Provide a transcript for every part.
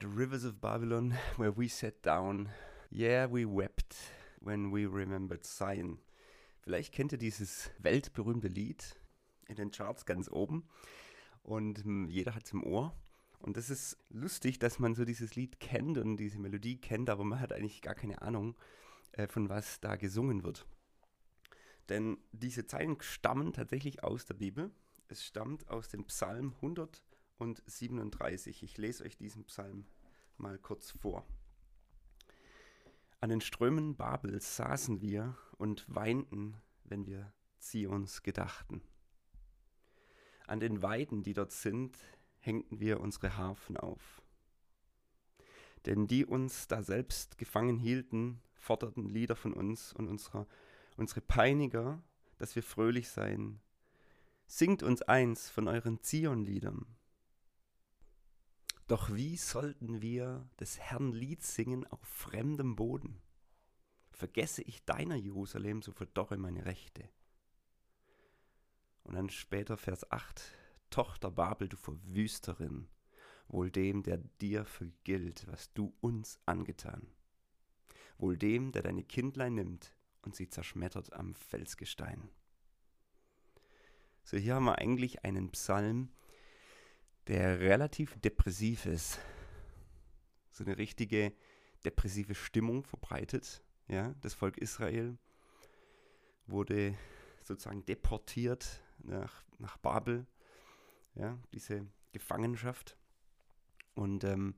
the rivers of Babylon, where we sat down, yeah, we wept when we remembered Zion. Vielleicht kennt ihr dieses weltberühmte Lied in den Charts ganz oben und hm, jeder hat es im Ohr. Und das ist lustig, dass man so dieses Lied kennt und diese Melodie kennt, aber man hat eigentlich gar keine Ahnung, äh, von was da gesungen wird. Denn diese Zeilen stammen tatsächlich aus der Bibel. Es stammt aus dem Psalm 137. Ich lese euch diesen Psalm mal kurz vor. An den Strömen Babels saßen wir und weinten, wenn wir Zions gedachten. An den Weiden, die dort sind, hängten wir unsere Harfen auf. Denn die uns da selbst gefangen hielten, forderten Lieder von uns und unserer, unsere Peiniger, dass wir fröhlich seien. Singt uns eins von euren Zionliedern. Doch wie sollten wir des Herrn Lied singen auf fremdem Boden? Vergesse ich deiner Jerusalem, so verdorre meine Rechte. Und dann später Vers 8. Tochter Babel, du Verwüsterin, wohl dem, der dir vergilt, was du uns angetan. Wohl dem, der deine Kindlein nimmt und sie zerschmettert am Felsgestein. So, hier haben wir eigentlich einen Psalm, der relativ depressiv ist. So eine richtige depressive Stimmung verbreitet. Ja, das Volk Israel wurde sozusagen deportiert nach, nach Babel ja, diese Gefangenschaft. Und ähm,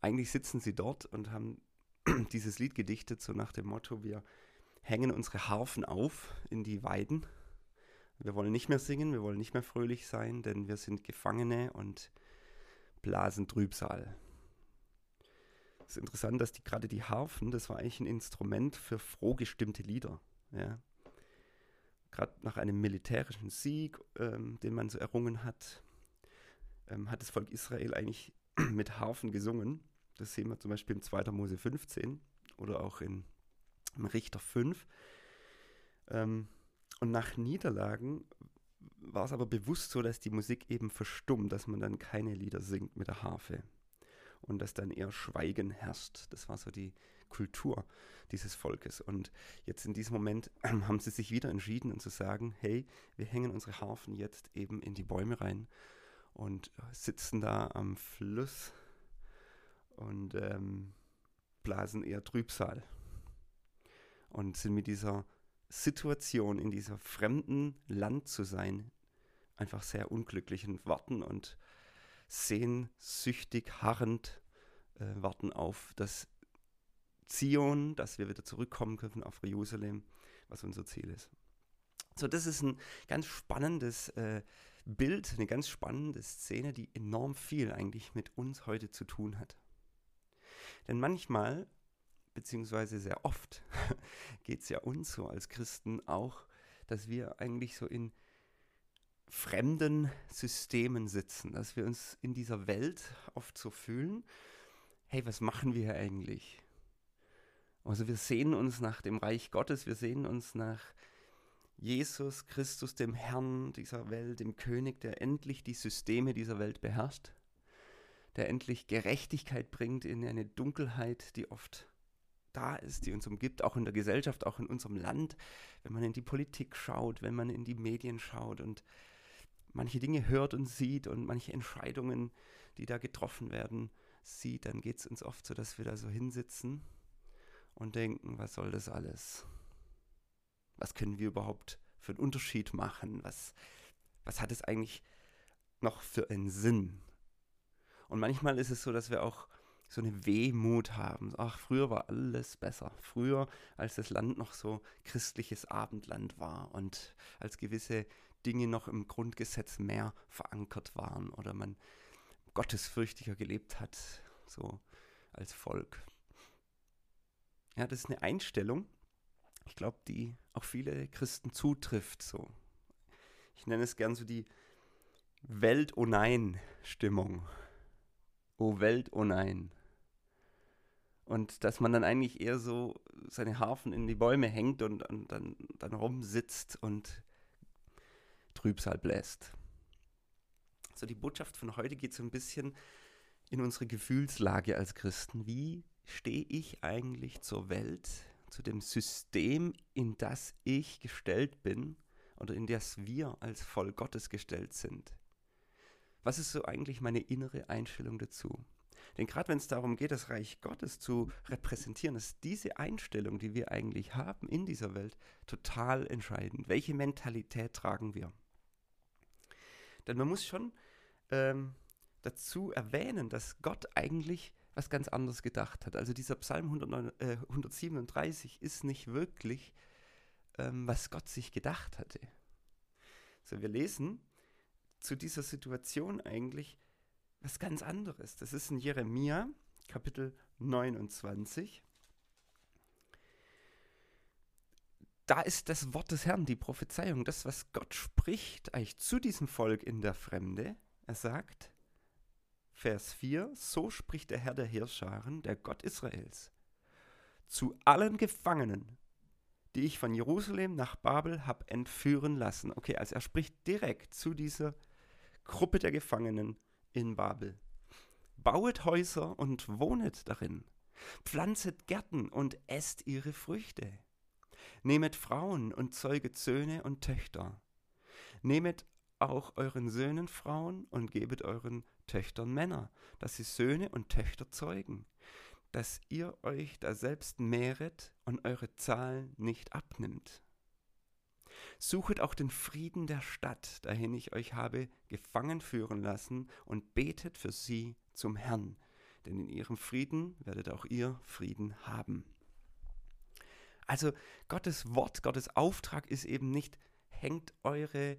eigentlich sitzen sie dort und haben dieses Lied gedichtet, so nach dem Motto, wir hängen unsere Harfen auf in die Weiden. Wir wollen nicht mehr singen, wir wollen nicht mehr fröhlich sein, denn wir sind Gefangene und blasen Trübsal. Es ist interessant, dass die, gerade die Harfen, das war eigentlich ein Instrument für froh gestimmte Lieder. Ja gerade nach einem militärischen Sieg, ähm, den man so errungen hat, ähm, hat das Volk Israel eigentlich mit Harfen gesungen. Das sehen wir zum Beispiel im 2. Mose 15 oder auch in, im Richter 5. Ähm, und nach Niederlagen war es aber bewusst so, dass die Musik eben verstummt, dass man dann keine Lieder singt mit der Harfe und dass dann eher Schweigen herrscht. Das war so die Kultur dieses Volkes. Und jetzt in diesem Moment haben sie sich wieder entschieden und zu sagen, hey, wir hängen unsere Harfen jetzt eben in die Bäume rein und sitzen da am Fluss und ähm, blasen eher Trübsal und sind mit dieser Situation, in dieser fremden Land zu sein, einfach sehr unglücklich und warten und sehnsüchtig, harrend äh, warten auf das Zion, dass wir wieder zurückkommen können auf Jerusalem, was unser Ziel ist. So, das ist ein ganz spannendes äh, Bild, eine ganz spannende Szene, die enorm viel eigentlich mit uns heute zu tun hat. Denn manchmal, beziehungsweise sehr oft, geht es ja uns so als Christen auch, dass wir eigentlich so in fremden Systemen sitzen, dass wir uns in dieser Welt oft so fühlen, hey, was machen wir hier eigentlich? Also wir sehen uns nach dem Reich Gottes, wir sehen uns nach Jesus Christus, dem Herrn dieser Welt, dem König, der endlich die Systeme dieser Welt beherrscht, der endlich Gerechtigkeit bringt in eine Dunkelheit, die oft da ist, die uns umgibt, auch in der Gesellschaft, auch in unserem Land, wenn man in die Politik schaut, wenn man in die Medien schaut und manche Dinge hört und sieht und manche Entscheidungen, die da getroffen werden, sieht, dann geht es uns oft so, dass wir da so hinsitzen und denken, was soll das alles? Was können wir überhaupt für einen Unterschied machen? Was, was hat es eigentlich noch für einen Sinn? Und manchmal ist es so, dass wir auch so eine Wehmut haben. Ach, früher war alles besser. Früher, als das Land noch so christliches Abendland war und als gewisse Dinge noch im Grundgesetz mehr verankert waren oder man gottesfürchtiger gelebt hat, so als Volk. Ja, das ist eine Einstellung, ich glaube, die auch viele Christen zutrifft. So. Ich nenne es gern so die Welt oh nein Stimmung. Oh Welt oh nein. Und dass man dann eigentlich eher so seine Harfen in die Bäume hängt und, und dann, dann rumsitzt und Trübsal bläst. So die Botschaft von heute geht so ein bisschen in unsere Gefühlslage als Christen. Wie stehe ich eigentlich zur Welt, zu dem System, in das ich gestellt bin oder in das wir als Volk Gottes gestellt sind? Was ist so eigentlich meine innere Einstellung dazu? Denn gerade wenn es darum geht, das Reich Gottes zu repräsentieren, ist diese Einstellung, die wir eigentlich haben in dieser Welt, total entscheidend. Welche Mentalität tragen wir? Denn man muss schon ähm, dazu erwähnen, dass Gott eigentlich was ganz anderes gedacht hat. Also dieser Psalm 109, äh, 137 ist nicht wirklich, ähm, was Gott sich gedacht hatte. So, wir lesen zu dieser Situation eigentlich was ganz anderes. Das ist in Jeremia, Kapitel 29. Da ist das Wort des Herrn, die Prophezeiung, das, was Gott spricht, eigentlich zu diesem Volk in der Fremde. Er sagt, Vers 4, so spricht der Herr der Heerscharen, der Gott Israels, zu allen Gefangenen, die ich von Jerusalem nach Babel habe entführen lassen. Okay, also er spricht direkt zu dieser Gruppe der Gefangenen in Babel. Bauet Häuser und wohnet darin. Pflanzet Gärten und esst ihre Früchte. Nehmet Frauen und zeuget Söhne und Töchter. Nehmet auch euren Söhnen Frauen und gebet euren Töchtern Männer, dass sie Söhne und Töchter zeugen, dass ihr euch da selbst mehret und eure Zahl nicht abnimmt. Suchet auch den Frieden der Stadt, dahin ich euch habe gefangen führen lassen, und betet für sie zum Herrn, denn in ihrem Frieden werdet auch ihr Frieden haben. Also Gottes Wort, Gottes Auftrag ist eben nicht, hängt eure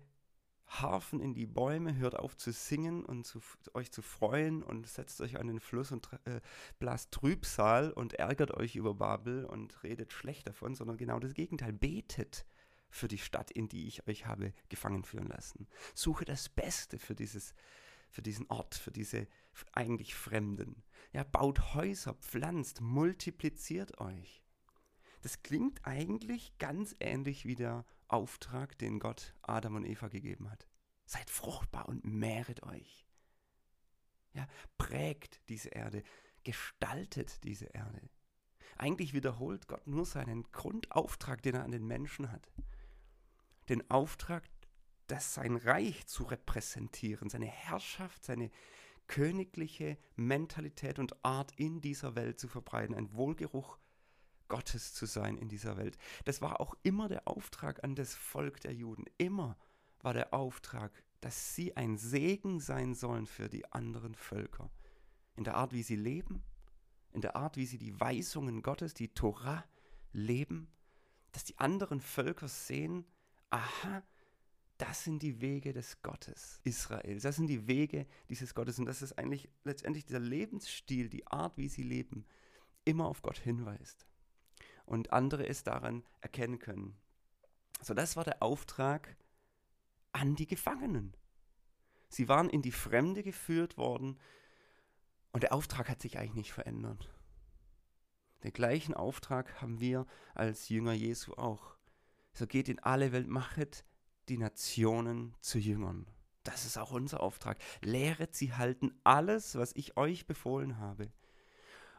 Harfen in die Bäume, hört auf zu singen und zu, euch zu freuen und setzt euch an den Fluss und äh, blast Trübsal und ärgert euch über Babel und redet schlecht davon, sondern genau das Gegenteil. Betet für die Stadt, in die ich euch habe gefangen führen lassen. Suche das Beste für, dieses, für diesen Ort, für diese eigentlich Fremden. Ja, baut Häuser, pflanzt, multipliziert euch. Das klingt eigentlich ganz ähnlich wie der Auftrag, den Gott Adam und Eva gegeben hat. Seid fruchtbar und mehret euch. Ja, prägt diese Erde, gestaltet diese Erde. Eigentlich wiederholt Gott nur seinen Grundauftrag, den er an den Menschen hat den Auftrag, das sein Reich zu repräsentieren, seine Herrschaft, seine königliche Mentalität und Art in dieser Welt zu verbreiten, ein Wohlgeruch Gottes zu sein in dieser Welt. Das war auch immer der Auftrag an das Volk der Juden. Immer war der Auftrag, dass sie ein Segen sein sollen für die anderen Völker. In der Art, wie sie leben, in der Art, wie sie die Weisungen Gottes, die Torah leben, dass die anderen Völker sehen, aha, das sind die Wege des Gottes Israels. Das sind die Wege dieses Gottes. Und das ist eigentlich letztendlich dieser Lebensstil, die Art, wie sie leben, immer auf Gott hinweist. Und andere es daran erkennen können. So, das war der Auftrag an die Gefangenen. Sie waren in die Fremde geführt worden und der Auftrag hat sich eigentlich nicht verändert. Den gleichen Auftrag haben wir als Jünger Jesu auch so geht in alle Welt, machet die Nationen zu Jüngern. Das ist auch unser Auftrag. Lehret sie halten alles, was ich euch befohlen habe.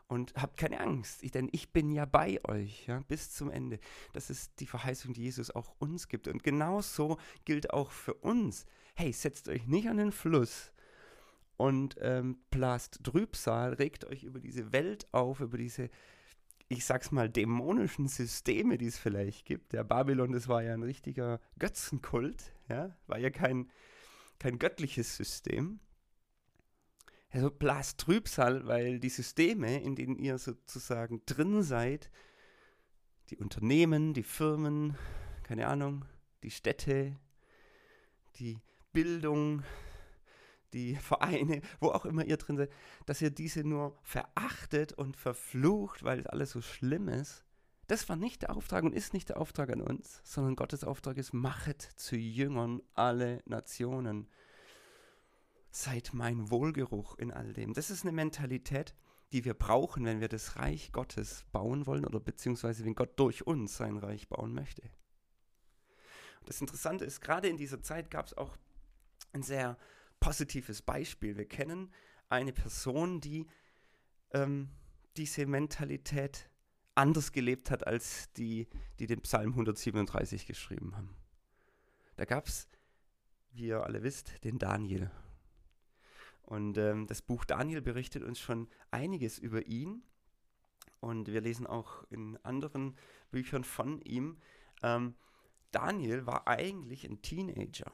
Und habt keine Angst, denn ich bin ja bei euch ja, bis zum Ende. Das ist die Verheißung, die Jesus auch uns gibt. Und genauso gilt auch für uns. Hey, setzt euch nicht an den Fluss und ähm, blast Trübsal, regt euch über diese Welt auf, über diese ich sag's mal, dämonischen Systeme, die es vielleicht gibt. Der Babylon, das war ja ein richtiger Götzenkult, ja, war ja kein, kein göttliches System. Also blast Trübsal, weil die Systeme, in denen ihr sozusagen drin seid, die Unternehmen, die Firmen, keine Ahnung, die Städte, die Bildung, die Vereine, wo auch immer ihr drin seid, dass ihr diese nur verachtet und verflucht, weil alles so schlimm ist. Das war nicht der Auftrag und ist nicht der Auftrag an uns, sondern Gottes Auftrag ist, machet zu Jüngern alle Nationen. Seid mein Wohlgeruch in all dem. Das ist eine Mentalität, die wir brauchen, wenn wir das Reich Gottes bauen wollen oder beziehungsweise wenn Gott durch uns sein Reich bauen möchte. Das Interessante ist, gerade in dieser Zeit gab es auch ein sehr positives Beispiel. Wir kennen eine Person, die ähm, diese Mentalität anders gelebt hat als die, die den Psalm 137 geschrieben haben. Da gab es, wie ihr alle wisst, den Daniel. Und ähm, das Buch Daniel berichtet uns schon einiges über ihn. Und wir lesen auch in anderen Büchern von ihm. Ähm, Daniel war eigentlich ein Teenager,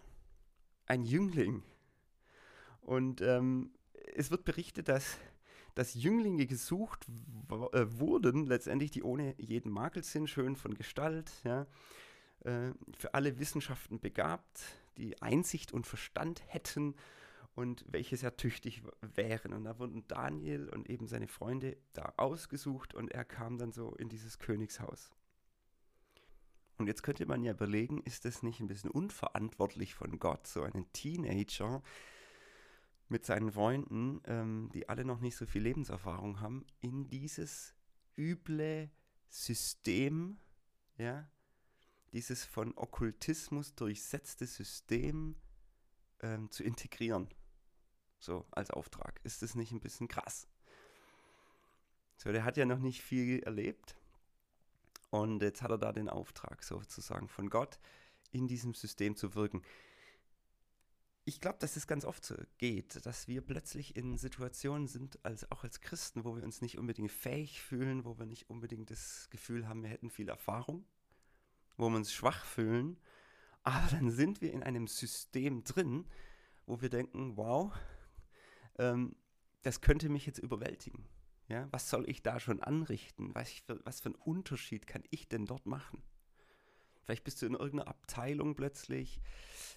ein Jüngling. Und ähm, es wird berichtet, dass, dass Jünglinge gesucht äh, wurden, letztendlich, die ohne jeden Makel sind, schön von Gestalt, ja, äh, für alle Wissenschaften begabt, die Einsicht und Verstand hätten und welche sehr tüchtig wären. Und da wurden Daniel und eben seine Freunde da ausgesucht und er kam dann so in dieses Königshaus. Und jetzt könnte man ja überlegen, ist das nicht ein bisschen unverantwortlich von Gott, so einen Teenager mit seinen Freunden, ähm, die alle noch nicht so viel Lebenserfahrung haben, in dieses üble System, ja, dieses von Okkultismus durchsetzte System ähm, zu integrieren. So als Auftrag. Ist das nicht ein bisschen krass? So, der hat ja noch nicht viel erlebt. Und jetzt hat er da den Auftrag sozusagen von Gott, in diesem System zu wirken. Ich glaube, dass es ganz oft so geht, dass wir plötzlich in Situationen sind, als, auch als Christen, wo wir uns nicht unbedingt fähig fühlen, wo wir nicht unbedingt das Gefühl haben, wir hätten viel Erfahrung, wo wir uns schwach fühlen. Aber dann sind wir in einem System drin, wo wir denken, wow, ähm, das könnte mich jetzt überwältigen. Ja, was soll ich da schon anrichten? Was für, was für einen Unterschied kann ich denn dort machen? Vielleicht bist du in irgendeiner Abteilung plötzlich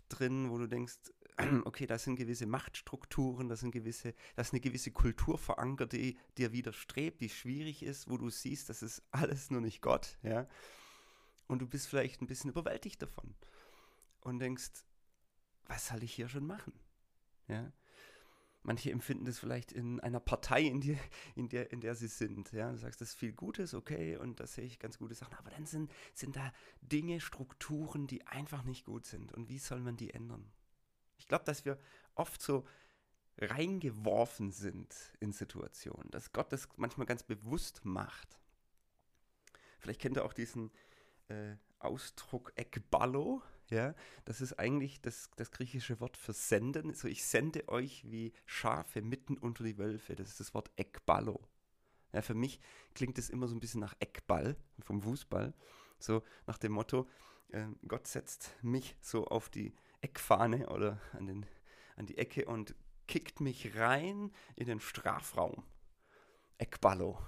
drin, wo du denkst, okay, da sind gewisse Machtstrukturen, da sind gewisse, da ist eine gewisse Kultur verankert, die dir widerstrebt, die schwierig ist, wo du siehst, das ist alles nur nicht Gott, ja. Und du bist vielleicht ein bisschen überwältigt davon und denkst, was soll ich hier schon machen? Ja. Manche empfinden das vielleicht in einer Partei, in, die, in, der, in der sie sind. Ja? Du sagst, das ist viel Gutes, okay, und da sehe ich ganz gute Sachen. Aber dann sind, sind da Dinge, Strukturen, die einfach nicht gut sind. Und wie soll man die ändern? Ich glaube, dass wir oft so reingeworfen sind in Situationen, dass Gott das manchmal ganz bewusst macht. Vielleicht kennt ihr auch diesen äh, Ausdruck Ekballo. Ja, das ist eigentlich das, das griechische Wort für senden. So, ich sende euch wie Schafe mitten unter die Wölfe. Das ist das Wort Ekballo. Ja, für mich klingt es immer so ein bisschen nach Eckball vom Fußball. So nach dem Motto, äh, Gott setzt mich so auf die Eckfahne oder an, den, an die Ecke und kickt mich rein in den Strafraum. Eckballo.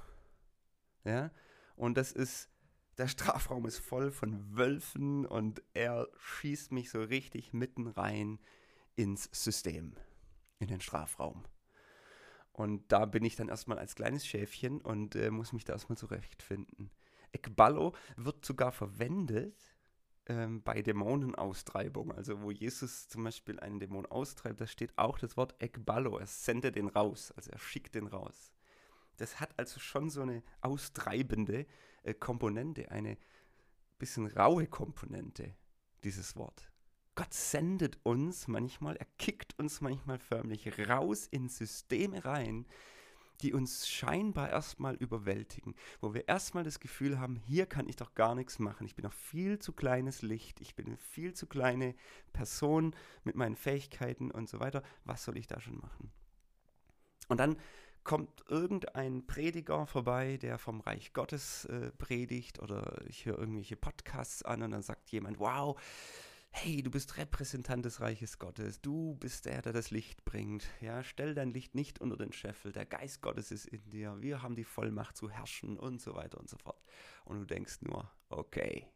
Ja, und das ist der Strafraum ist voll von Wölfen und er schießt mich so richtig mitten rein ins System, in den Strafraum. Und da bin ich dann erstmal als kleines Schäfchen und äh, muss mich da erstmal zurechtfinden. Ekballo wird sogar verwendet ähm, bei Dämonenaustreibung. Also wo Jesus zum Beispiel einen Dämon austreibt, da steht auch das Wort Ekballo. Er sendet den raus, also er schickt den raus. Das hat also schon so eine austreibende äh, Komponente, eine bisschen raue Komponente, dieses Wort. Gott sendet uns manchmal, er kickt uns manchmal förmlich raus in Systeme rein, die uns scheinbar erstmal überwältigen, wo wir erstmal das Gefühl haben, hier kann ich doch gar nichts machen. Ich bin noch viel zu kleines Licht, ich bin eine viel zu kleine Person mit meinen Fähigkeiten und so weiter. Was soll ich da schon machen? Und dann kommt irgendein Prediger vorbei, der vom Reich Gottes äh, predigt oder ich höre irgendwelche Podcasts an und dann sagt jemand, wow, hey, du bist Repräsentant des Reiches Gottes, du bist der, der das Licht bringt. Ja, stell dein Licht nicht unter den Scheffel, der Geist Gottes ist in dir, wir haben die Vollmacht zu herrschen und so weiter und so fort. Und du denkst nur, okay,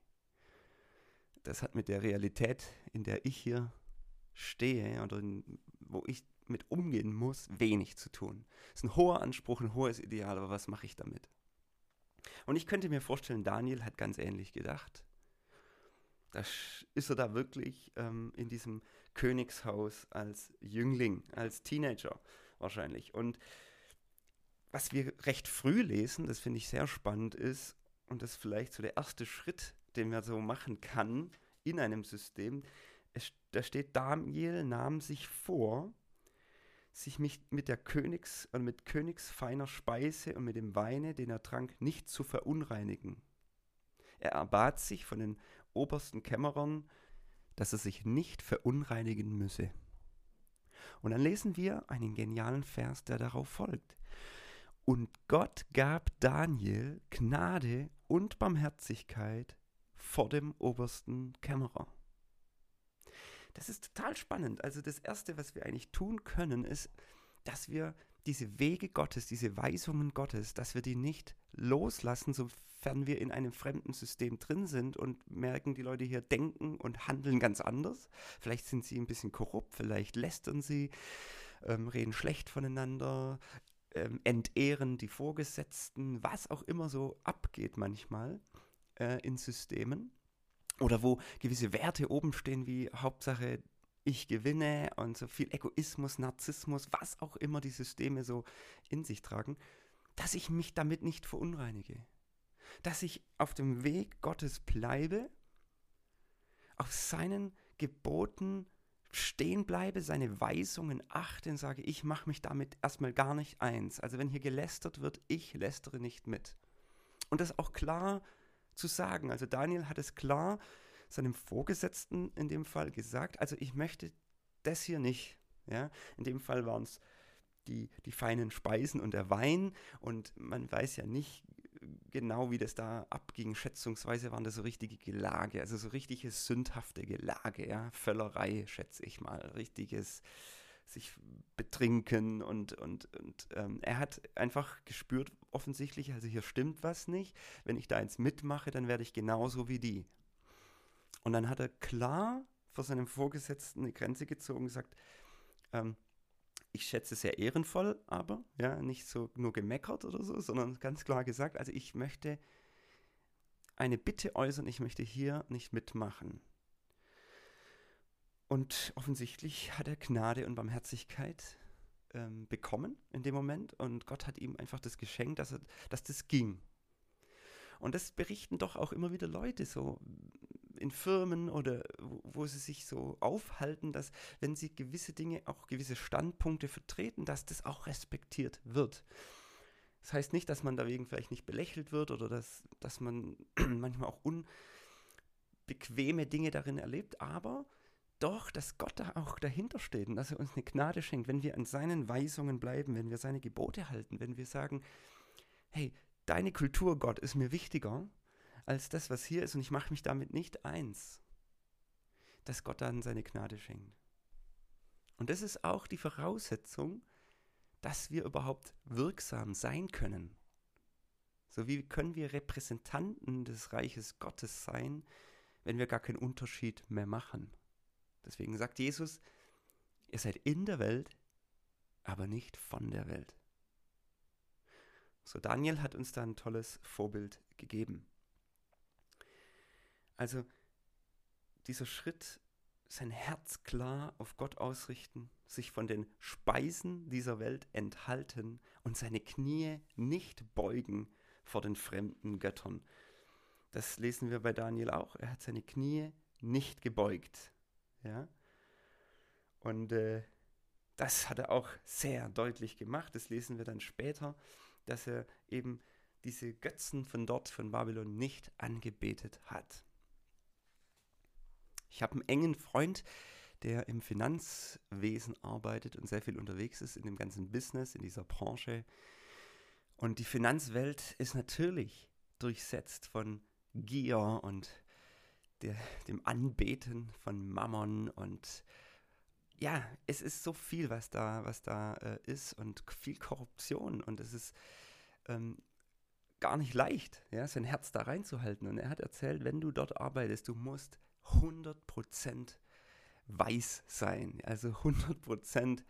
das hat mit der Realität, in der ich hier stehe oder in, wo ich mit umgehen muss, wenig zu tun. Das ist ein hoher Anspruch, ein hohes Ideal, aber was mache ich damit? Und ich könnte mir vorstellen, Daniel hat ganz ähnlich gedacht. Da ist er da wirklich ähm, in diesem Königshaus als Jüngling, als Teenager wahrscheinlich. Und was wir recht früh lesen, das finde ich sehr spannend ist, und das ist vielleicht so der erste Schritt, den man so machen kann in einem System, es, da steht, Daniel nahm sich vor, sich mit der Königs und mit königsfeiner Speise und mit dem Weine, den er trank, nicht zu verunreinigen. Er erbat sich von den obersten Kämmerern, dass er sich nicht verunreinigen müsse. Und dann lesen wir einen genialen Vers, der darauf folgt. Und Gott gab Daniel Gnade und Barmherzigkeit vor dem obersten Kämmerer. Das ist total spannend. Also das Erste, was wir eigentlich tun können, ist, dass wir diese Wege Gottes, diese Weisungen Gottes, dass wir die nicht loslassen, sofern wir in einem fremden System drin sind und merken, die Leute hier denken und handeln ganz anders. Vielleicht sind sie ein bisschen korrupt, vielleicht lästern sie, ähm, reden schlecht voneinander, ähm, entehren die Vorgesetzten, was auch immer so abgeht manchmal äh, in Systemen. Oder wo gewisse Werte oben stehen, wie Hauptsache ich gewinne und so viel Egoismus, Narzissmus, was auch immer die Systeme so in sich tragen, dass ich mich damit nicht verunreinige. Dass ich auf dem Weg Gottes bleibe, auf seinen Geboten stehen bleibe, seine Weisungen achte und sage, ich mache mich damit erstmal gar nicht eins. Also wenn hier gelästert wird, ich lästere nicht mit. Und das auch klar zu sagen. Also Daniel hat es klar seinem Vorgesetzten in dem Fall gesagt, also ich möchte das hier nicht. Ja? In dem Fall waren es die, die feinen Speisen und der Wein und man weiß ja nicht genau, wie das da abging. Schätzungsweise waren das so richtige Gelage, also so richtige sündhafte Gelage, ja, Völlerei, schätze ich mal, richtiges sich betrinken und, und, und ähm, er hat einfach gespürt, offensichtlich, also hier stimmt was nicht. Wenn ich da eins mitmache, dann werde ich genauso wie die. Und dann hat er klar vor seinem Vorgesetzten eine Grenze gezogen und gesagt, ähm, ich schätze sehr ehrenvoll, aber ja, nicht so nur gemeckert oder so, sondern ganz klar gesagt, also ich möchte eine Bitte äußern, ich möchte hier nicht mitmachen. Und offensichtlich hat er Gnade und Barmherzigkeit ähm, bekommen in dem Moment und Gott hat ihm einfach das geschenkt, dass, er, dass das ging. Und das berichten doch auch immer wieder Leute so in Firmen oder wo, sie sich so aufhalten, dass wenn sie gewisse Dinge, auch gewisse Standpunkte vertreten, dass das auch respektiert wird. Das heißt nicht, dass man dagegen vielleicht nicht belächelt wird oder dass, dass man manchmal auch unbequeme Dinge darin erlebt, aber doch, dass Gott da auch dahinter steht und dass er uns eine Gnade schenkt, wenn wir an seinen Weisungen bleiben, wenn wir seine Gebote halten, wenn wir sagen, hey, deine Kultur, Gott, ist mir wichtiger als das, was hier ist und ich mache mich damit nicht eins, dass Gott dann seine Gnade schenkt. Und das ist auch die Voraussetzung, dass wir überhaupt wirksam sein können. So wie können wir Repräsentanten des Reiches Gottes sein, wenn wir gar keinen Unterschied mehr machen. Deswegen sagt Jesus, ihr seid in der Welt, aber nicht von der Welt. So, Daniel hat uns da ein tolles Vorbild gegeben. Also dieser Schritt, sein Herz klar auf Gott ausrichten, sich von den Speisen dieser Welt enthalten und seine Knie nicht beugen vor den fremden Göttern. Das lesen wir bei Daniel auch. Er hat seine Knie nicht gebeugt. Ja? Und äh, das hat er auch sehr deutlich gemacht. Das lesen wir dann später, dass er eben diese Götzen von dort, von Babylon, nicht angebetet hat. Ich habe einen engen Freund, der im Finanzwesen arbeitet und sehr viel unterwegs ist in dem ganzen Business, in dieser Branche. Und die Finanzwelt ist natürlich durchsetzt von Gier und der, dem Anbeten von Mammon und ja, es ist so viel, was da, was da äh, ist und viel Korruption und es ist ähm, gar nicht leicht, ja, sein Herz da reinzuhalten. Und er hat erzählt, wenn du dort arbeitest, du musst 100% weiß sein, also 100%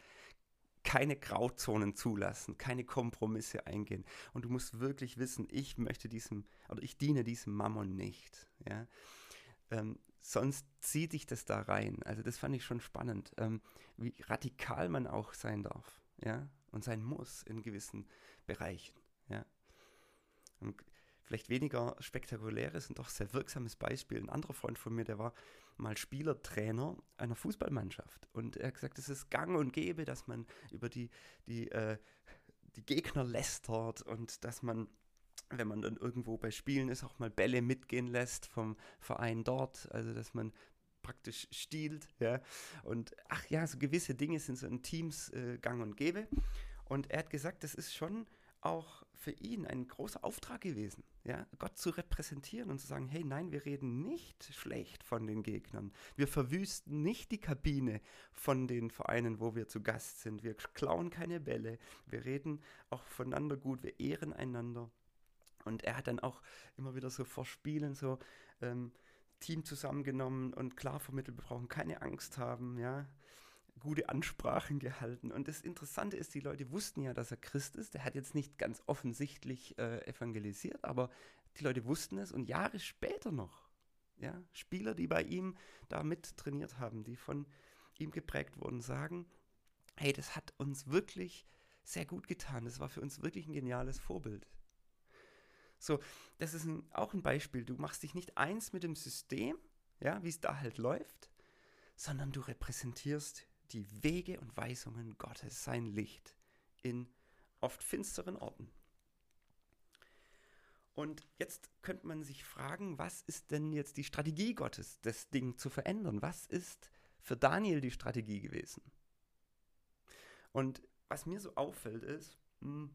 keine Grauzonen zulassen, keine Kompromisse eingehen. Und du musst wirklich wissen, ich möchte diesem, oder ich diene diesem Mammon nicht. Ja? Ähm, sonst zieht dich das da rein. Also das fand ich schon spannend, ähm, wie radikal man auch sein darf, ja, und sein muss in gewissen Bereichen, ja. Und vielleicht weniger spektakuläres und doch sehr wirksames Beispiel. Ein anderer Freund von mir, der war mal Spielertrainer einer Fußballmannschaft. Und er hat gesagt, es ist gang und gäbe, dass man über die, die, äh, die Gegner lästert und dass man wenn man dann irgendwo bei Spielen ist, auch mal Bälle mitgehen lässt vom Verein dort, also dass man praktisch stiehlt, ja. Und ach ja, so gewisse Dinge sind so in Teams äh, gang und gäbe. Und er hat gesagt, das ist schon auch für ihn ein großer Auftrag gewesen, ja, Gott zu repräsentieren und zu sagen, hey, nein, wir reden nicht schlecht von den Gegnern. Wir verwüsten nicht die Kabine von den Vereinen, wo wir zu Gast sind. Wir klauen keine Bälle. Wir reden auch voneinander gut. Wir ehren einander. Und er hat dann auch immer wieder so vor Spielen so ähm, Team zusammengenommen und klar vermittelt, wir brauchen keine Angst haben, ja. Gute Ansprachen gehalten. Und das Interessante ist, die Leute wussten ja, dass er Christ ist. Der hat jetzt nicht ganz offensichtlich äh, evangelisiert, aber die Leute wussten es und Jahre später noch, ja, Spieler, die bei ihm da mit trainiert haben, die von ihm geprägt wurden, sagen, hey, das hat uns wirklich sehr gut getan. Das war für uns wirklich ein geniales Vorbild. So, das ist ein, auch ein Beispiel. Du machst dich nicht eins mit dem System, ja, wie es da halt läuft, sondern du repräsentierst die Wege und Weisungen Gottes, sein Licht in oft finsteren Orten. Und jetzt könnte man sich fragen, was ist denn jetzt die Strategie Gottes, das Ding zu verändern? Was ist für Daniel die Strategie gewesen? Und was mir so auffällt ist, hm,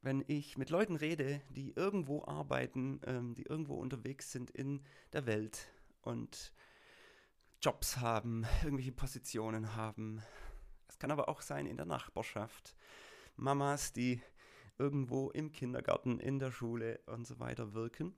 wenn ich mit Leuten rede, die irgendwo arbeiten, ähm, die irgendwo unterwegs sind in der Welt und Jobs haben, irgendwelche Positionen haben. Es kann aber auch sein in der Nachbarschaft. Mamas, die irgendwo im Kindergarten, in der Schule und so weiter wirken.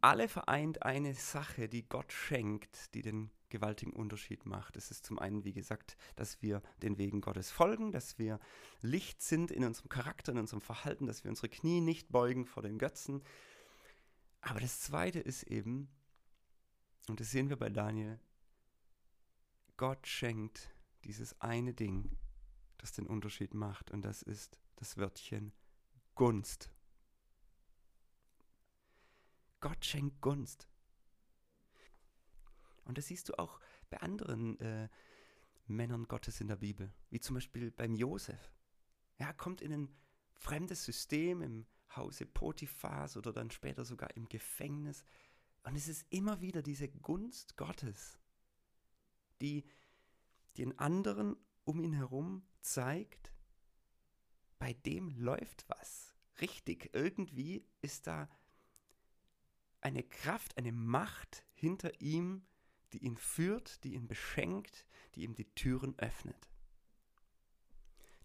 Alle vereint eine Sache, die Gott schenkt, die den gewaltigen Unterschied macht. Es ist zum einen, wie gesagt, dass wir den Wegen Gottes folgen, dass wir Licht sind in unserem Charakter, in unserem Verhalten, dass wir unsere Knie nicht beugen vor den Götzen. Aber das Zweite ist eben, und das sehen wir bei Daniel, Gott schenkt dieses eine Ding, das den Unterschied macht, und das ist das Wörtchen Gunst. Gott schenkt Gunst. Und das siehst du auch bei anderen äh, Männern Gottes in der Bibel, wie zum Beispiel beim Josef. Er kommt in ein fremdes System im Hause Potiphas oder dann später sogar im Gefängnis. Und es ist immer wieder diese Gunst Gottes, die den anderen um ihn herum zeigt, bei dem läuft was. Richtig, irgendwie ist da eine Kraft, eine Macht hinter ihm, die ihn führt, die ihn beschenkt, die ihm die Türen öffnet.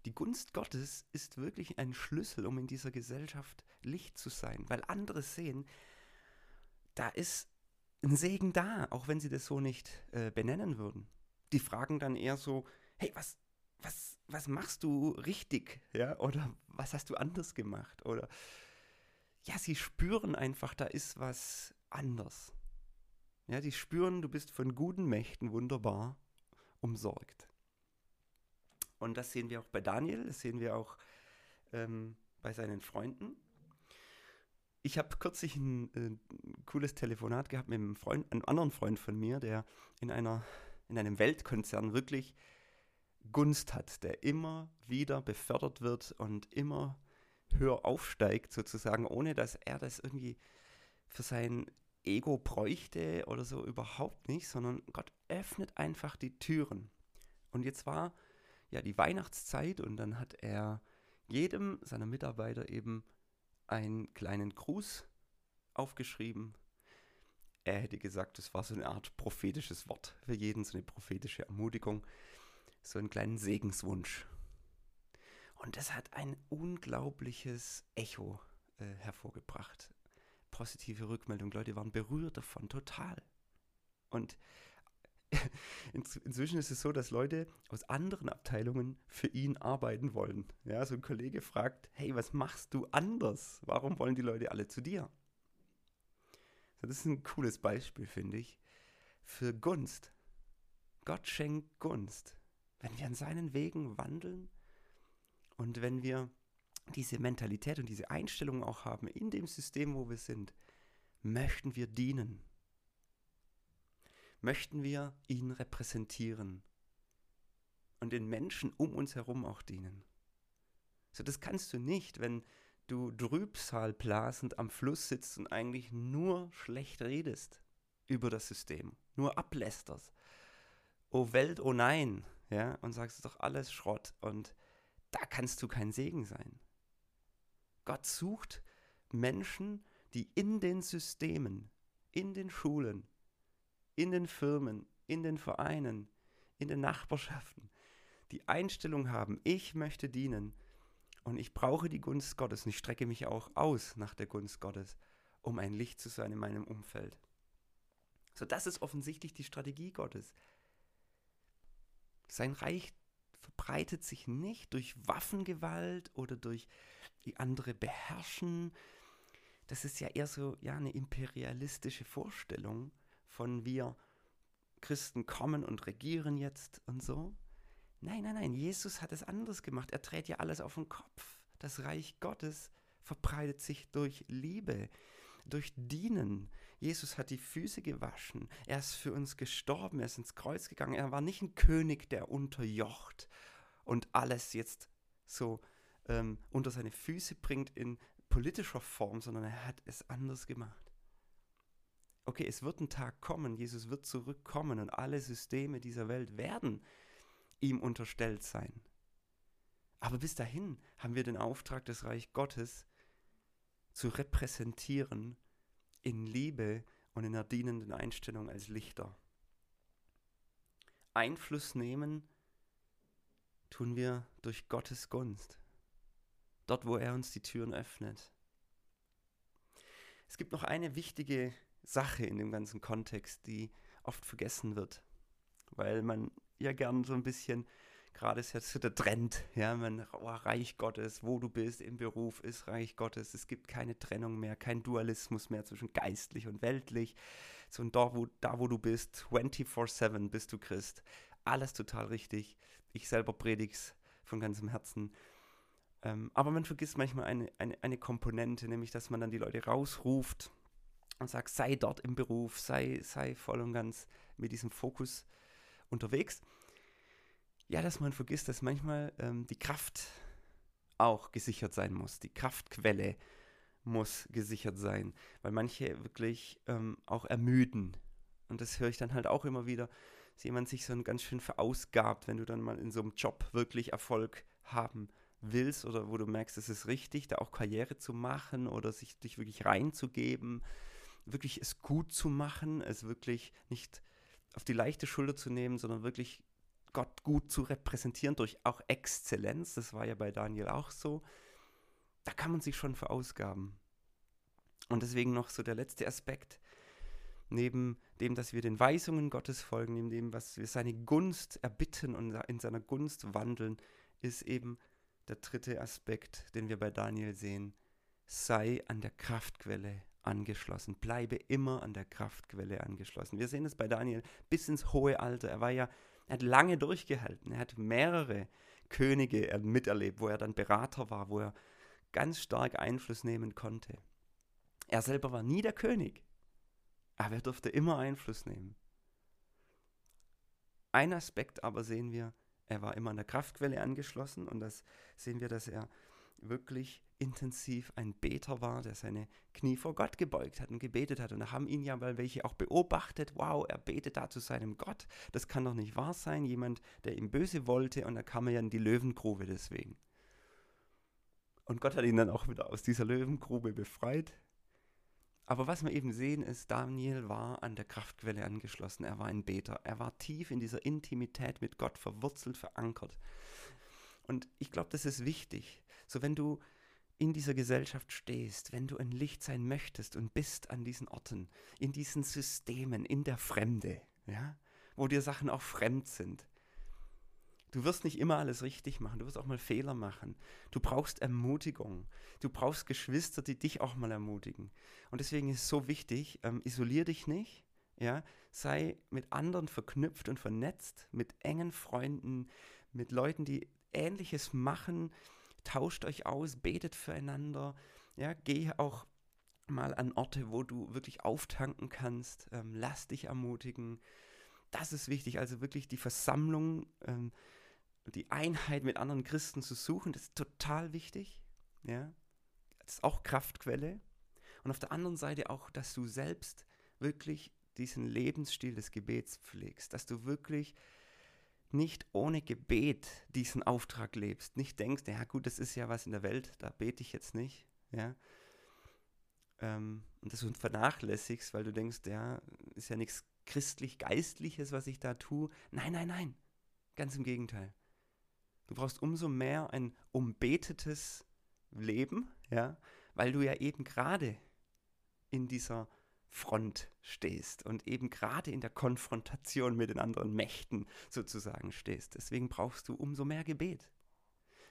Die Gunst Gottes ist wirklich ein Schlüssel, um in dieser Gesellschaft Licht zu sein, weil andere sehen, da ist ein Segen da, auch wenn sie das so nicht äh, benennen würden. Die fragen dann eher so, hey, was, was, was machst du richtig? Ja, oder was hast du anders gemacht? Oder ja, sie spüren einfach, da ist was anders. Ja, die spüren, du bist von guten Mächten wunderbar umsorgt. Und das sehen wir auch bei Daniel, das sehen wir auch ähm, bei seinen Freunden. Ich habe kürzlich ein, äh, cooles Telefonat gehabt mit einem, Freund, einem anderen Freund von mir, der in, einer, in einem Weltkonzern wirklich Gunst hat, der immer wieder befördert wird und immer höher aufsteigt, sozusagen, ohne dass er das irgendwie für sein Ego bräuchte oder so überhaupt nicht, sondern Gott öffnet einfach die Türen. Und jetzt war ja die Weihnachtszeit und dann hat er jedem seiner Mitarbeiter eben einen kleinen Gruß aufgeschrieben. Er hätte gesagt, es war so eine Art prophetisches Wort für jeden, so eine prophetische Ermutigung, so einen kleinen Segenswunsch. Und das hat ein unglaubliches Echo äh, hervorgebracht positive Rückmeldung. Leute waren berührt davon, total. Und inzwischen ist es so, dass Leute aus anderen Abteilungen für ihn arbeiten wollen. Ja, so ein Kollege fragt, hey, was machst du anders? Warum wollen die Leute alle zu dir? das ist ein cooles Beispiel, finde ich, für Gunst. Gott schenkt Gunst. Wenn wir an seinen Wegen wandeln und wenn wir diese Mentalität und diese Einstellung auch haben in dem System, wo wir sind, möchten wir dienen. Möchten wir ihn repräsentieren und den Menschen um uns herum auch dienen. So, das kannst du nicht, wenn du trübsalblasend am Fluss sitzt und eigentlich nur schlecht redest über das System, nur ablästerst. Oh Welt, oh nein, ja, und sagst, es doch alles Schrott und da kannst du kein Segen sein. Gott sucht Menschen, die in den Systemen, in den Schulen, in den Firmen, in den Vereinen, in den Nachbarschaften die Einstellung haben, ich möchte dienen und ich brauche die Gunst Gottes und ich strecke mich auch aus nach der Gunst Gottes, um ein Licht zu sein in meinem Umfeld. So, das ist offensichtlich die Strategie Gottes. Sein Reich verbreitet sich nicht durch Waffengewalt oder durch die andere beherrschen. Das ist ja eher so ja, eine imperialistische Vorstellung von wir Christen kommen und regieren jetzt und so. Nein, nein, nein, Jesus hat es anders gemacht. Er dreht ja alles auf den Kopf. Das Reich Gottes verbreitet sich durch Liebe, durch Dienen. Jesus hat die Füße gewaschen. Er ist für uns gestorben. Er ist ins Kreuz gegangen. Er war nicht ein König, der unterjocht und alles jetzt so ähm, unter seine Füße bringt in politischer Form, sondern er hat es anders gemacht. Okay, es wird ein Tag kommen, Jesus wird zurückkommen und alle Systeme dieser Welt werden ihm unterstellt sein. Aber bis dahin haben wir den Auftrag, das Reich Gottes zu repräsentieren in Liebe und in einer dienenden Einstellung als Lichter. Einfluss nehmen tun wir durch Gottes Gunst, dort wo er uns die Türen öffnet. Es gibt noch eine wichtige Sache in dem ganzen Kontext, die oft vergessen wird, weil man ja gern so ein bisschen, gerade ist jetzt der Trend, ja, man, oh, Reich Gottes, wo du bist, im Beruf ist Reich Gottes, es gibt keine Trennung mehr, kein Dualismus mehr zwischen geistlich und weltlich, so und da wo, da, wo du bist, 24-7 bist du Christ, alles total richtig, ich selber predig's von ganzem Herzen, ähm, aber man vergisst manchmal eine, eine, eine Komponente, nämlich, dass man dann die Leute rausruft und sagt, sei dort im Beruf, sei, sei voll und ganz mit diesem Fokus unterwegs. Ja, dass man vergisst, dass manchmal ähm, die Kraft auch gesichert sein muss. Die Kraftquelle muss gesichert sein, weil manche wirklich ähm, auch ermüden. Und das höre ich dann halt auch immer wieder, dass jemand sich so ganz schön verausgabt, wenn du dann mal in so einem Job wirklich Erfolg haben willst oder wo du merkst, es ist richtig, da auch Karriere zu machen oder sich dich wirklich reinzugeben, wirklich es gut zu machen, es wirklich nicht auf die leichte Schulter zu nehmen, sondern wirklich Gott gut zu repräsentieren durch auch Exzellenz. Das war ja bei Daniel auch so. Da kann man sich schon verausgaben. Und deswegen noch so der letzte Aspekt, neben dem, dass wir den Weisungen Gottes folgen, neben dem, was wir seine Gunst erbitten und in seiner Gunst wandeln, ist eben der dritte Aspekt, den wir bei Daniel sehen. Sei an der Kraftquelle angeschlossen. Bleibe immer an der Kraftquelle angeschlossen. Wir sehen es bei Daniel bis ins hohe Alter. Er war ja, er hat lange durchgehalten. Er hat mehrere Könige miterlebt, wo er dann Berater war, wo er ganz stark Einfluss nehmen konnte. Er selber war nie der König, aber er durfte immer Einfluss nehmen. Ein Aspekt aber sehen wir, er war immer an der Kraftquelle angeschlossen und das sehen wir, dass er wirklich intensiv ein Beter war, der seine Knie vor Gott gebeugt hat und gebetet hat. Und da haben ihn ja mal welche auch beobachtet, wow, er betet da zu seinem Gott. Das kann doch nicht wahr sein, jemand, der ihm böse wollte und da kam er ja in die Löwengrube deswegen. Und Gott hat ihn dann auch wieder aus dieser Löwengrube befreit. Aber was wir eben sehen ist, Daniel war an der Kraftquelle angeschlossen. Er war ein Beter. Er war tief in dieser Intimität mit Gott verwurzelt, verankert. Und ich glaube, das ist wichtig. So, wenn du in dieser Gesellschaft stehst, wenn du ein Licht sein möchtest und bist an diesen Orten, in diesen Systemen, in der Fremde, ja, wo dir Sachen auch fremd sind. Du wirst nicht immer alles richtig machen, du wirst auch mal Fehler machen. Du brauchst Ermutigung. Du brauchst Geschwister, die dich auch mal ermutigen. Und deswegen ist es so wichtig, ähm, isolier dich nicht, ja, sei mit anderen verknüpft und vernetzt, mit engen Freunden, mit Leuten, die Ähnliches machen, tauscht euch aus, betet füreinander, ja, geh auch mal an Orte, wo du wirklich auftanken kannst, ähm, lass dich ermutigen, Das ist wichtig, also wirklich die Versammlung, ähm, die Einheit mit anderen Christen zu suchen, das ist total wichtig. Ja? Das ist auch Kraftquelle. Und auf der anderen Seite auch, dass du selbst wirklich diesen Lebensstil des Gebets pflegst, dass du wirklich nicht ohne Gebet diesen Auftrag lebst, nicht denkst, ja gut, das ist ja was in der Welt, da bete ich jetzt nicht, ja, ähm, und das vernachlässigst, weil du denkst, ja, ist ja nichts christlich-geistliches, was ich da tue. Nein, nein, nein, ganz im Gegenteil. Du brauchst umso mehr ein umbetetes Leben, ja, weil du ja eben gerade in dieser Front stehst und eben gerade in der Konfrontation mit den anderen Mächten sozusagen stehst. Deswegen brauchst du umso mehr Gebet.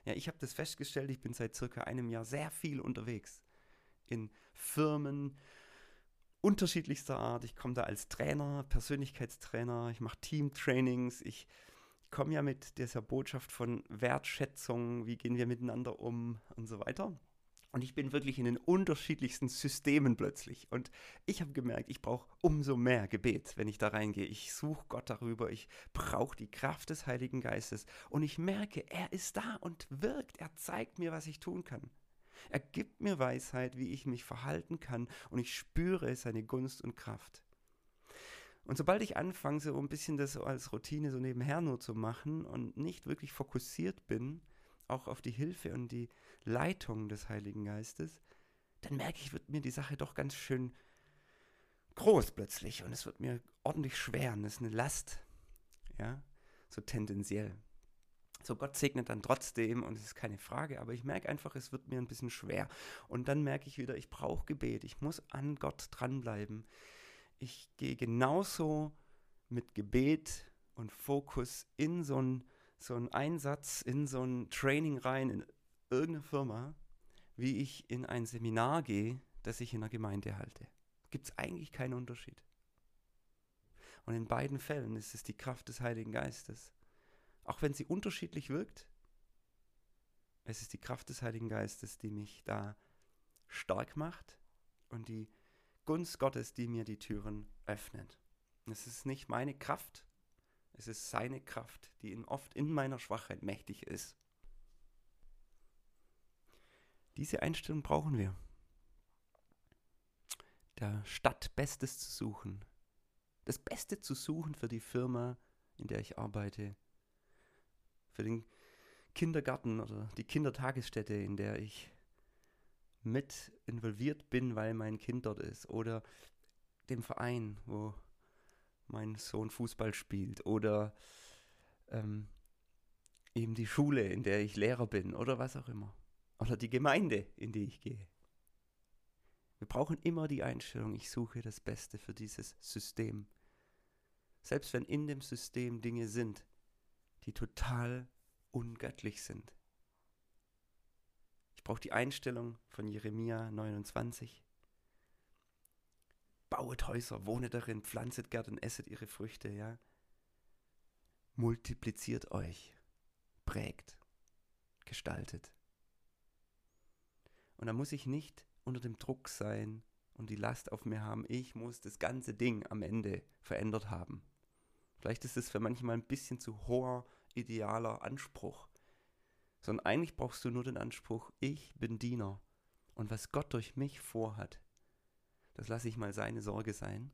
Ja, ich habe das festgestellt, ich bin seit circa einem Jahr sehr viel unterwegs. In Firmen unterschiedlichster Art. Ich komme da als Trainer, Persönlichkeitstrainer, ich mache Teamtrainings, ich komme ja mit dieser Botschaft von Wertschätzung, wie gehen wir miteinander um und so weiter. Und ich bin wirklich in den unterschiedlichsten Systemen plötzlich. Und ich habe gemerkt, ich brauche umso mehr Gebet, wenn ich da reingehe. Ich suche Gott darüber. Ich brauche die Kraft des Heiligen Geistes. Und ich merke, er ist da und wirkt. Er zeigt mir, was ich tun kann. Er gibt mir Weisheit, wie ich mich verhalten kann. Und ich spüre seine Gunst und Kraft. Und sobald ich anfange, so ein bisschen das als Routine so nebenher nur zu machen und nicht wirklich fokussiert bin, auch auf die Hilfe und die Leitung des Heiligen Geistes, dann merke ich, wird mir die Sache doch ganz schön groß plötzlich und es wird mir ordentlich schwer und es ist eine Last, ja, so tendenziell. So, Gott segnet dann trotzdem und es ist keine Frage, aber ich merke einfach, es wird mir ein bisschen schwer. Und dann merke ich wieder, ich brauche Gebet, ich muss an Gott dranbleiben. Ich gehe genauso mit Gebet und Fokus in so einen so Einsatz, in so ein Training rein, in irgendeine Firma, wie ich in ein Seminar gehe, das ich in der Gemeinde halte. Gibt es eigentlich keinen Unterschied. Und in beiden Fällen ist es die Kraft des Heiligen Geistes. Auch wenn sie unterschiedlich wirkt, es ist die Kraft des Heiligen Geistes, die mich da stark macht und die Gunst Gottes, die mir die Türen öffnet. Es ist nicht meine Kraft, es ist seine Kraft, die in oft in meiner Schwachheit mächtig ist. Diese Einstellung brauchen wir. Der Stadt Bestes zu suchen. Das Beste zu suchen für die Firma, in der ich arbeite. Für den Kindergarten oder die Kindertagesstätte, in der ich mit involviert bin, weil mein Kind dort ist. Oder dem Verein, wo mein Sohn Fußball spielt. Oder ähm, eben die Schule, in der ich Lehrer bin. Oder was auch immer oder die Gemeinde, in die ich gehe. Wir brauchen immer die Einstellung, ich suche das Beste für dieses System. Selbst wenn in dem System Dinge sind, die total ungöttlich sind. Ich brauche die Einstellung von Jeremia 29. Bauet Häuser, wohnet darin, pflanzet Gärten, esset ihre Früchte, ja. Multipliziert euch, prägt, gestaltet. Und da muss ich nicht unter dem Druck sein und die Last auf mir haben, ich muss das ganze Ding am Ende verändert haben. Vielleicht ist es für manchmal ein bisschen zu hoher idealer Anspruch. Sondern eigentlich brauchst du nur den Anspruch, ich bin Diener. Und was Gott durch mich vorhat, das lasse ich mal seine Sorge sein.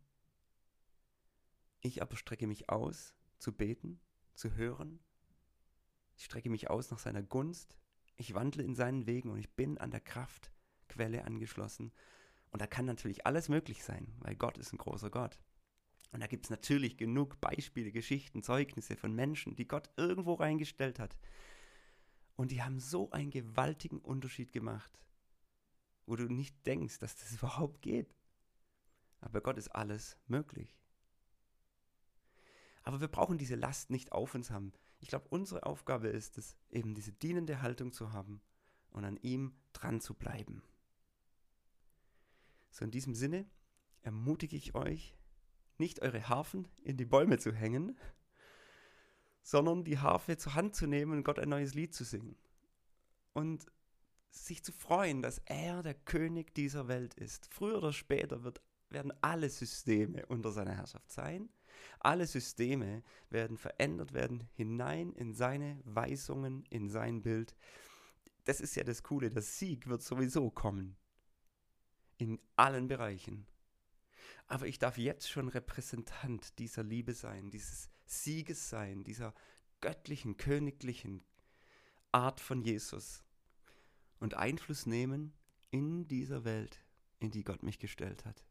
Ich aber strecke mich aus, zu beten, zu hören. Ich strecke mich aus nach seiner Gunst, ich wandle in seinen Wegen und ich bin an der Kraftquelle angeschlossen. Und da kann natürlich alles möglich sein, weil Gott ist ein großer Gott. Und da gibt es natürlich genug Beispiele, Geschichten, Zeugnisse von Menschen, die Gott irgendwo reingestellt hat. Und die haben so einen gewaltigen Unterschied gemacht, wo du nicht denkst, dass das überhaupt geht. Aber Gott ist alles möglich. Aber wir brauchen diese Last nicht auf uns haben. Ich glaube, unsere Aufgabe ist es, eben diese dienende Haltung zu haben und an ihm dran zu bleiben. So in diesem Sinne ermutige ich euch, nicht eure Harfen in die Bäume zu hängen, sondern die Harfe zur Hand zu nehmen und Gott ein neues Lied zu singen. Und sich zu freuen, dass er der König dieser Welt ist. Früher oder später wird, werden alle Systeme unter seiner Herrschaft sein Alle Systeme werden verändert werden hinein in seine Weisungen, in sein Bild. Das ist ja das Coole, der Sieg wird sowieso kommen. In allen Bereichen. Aber ich darf jetzt schon Repräsentant dieser Liebe sein, dieses Sieges sein, dieser göttlichen, königlichen Art von Jesus und Einfluss nehmen in dieser Welt, in die Gott mich gestellt hat.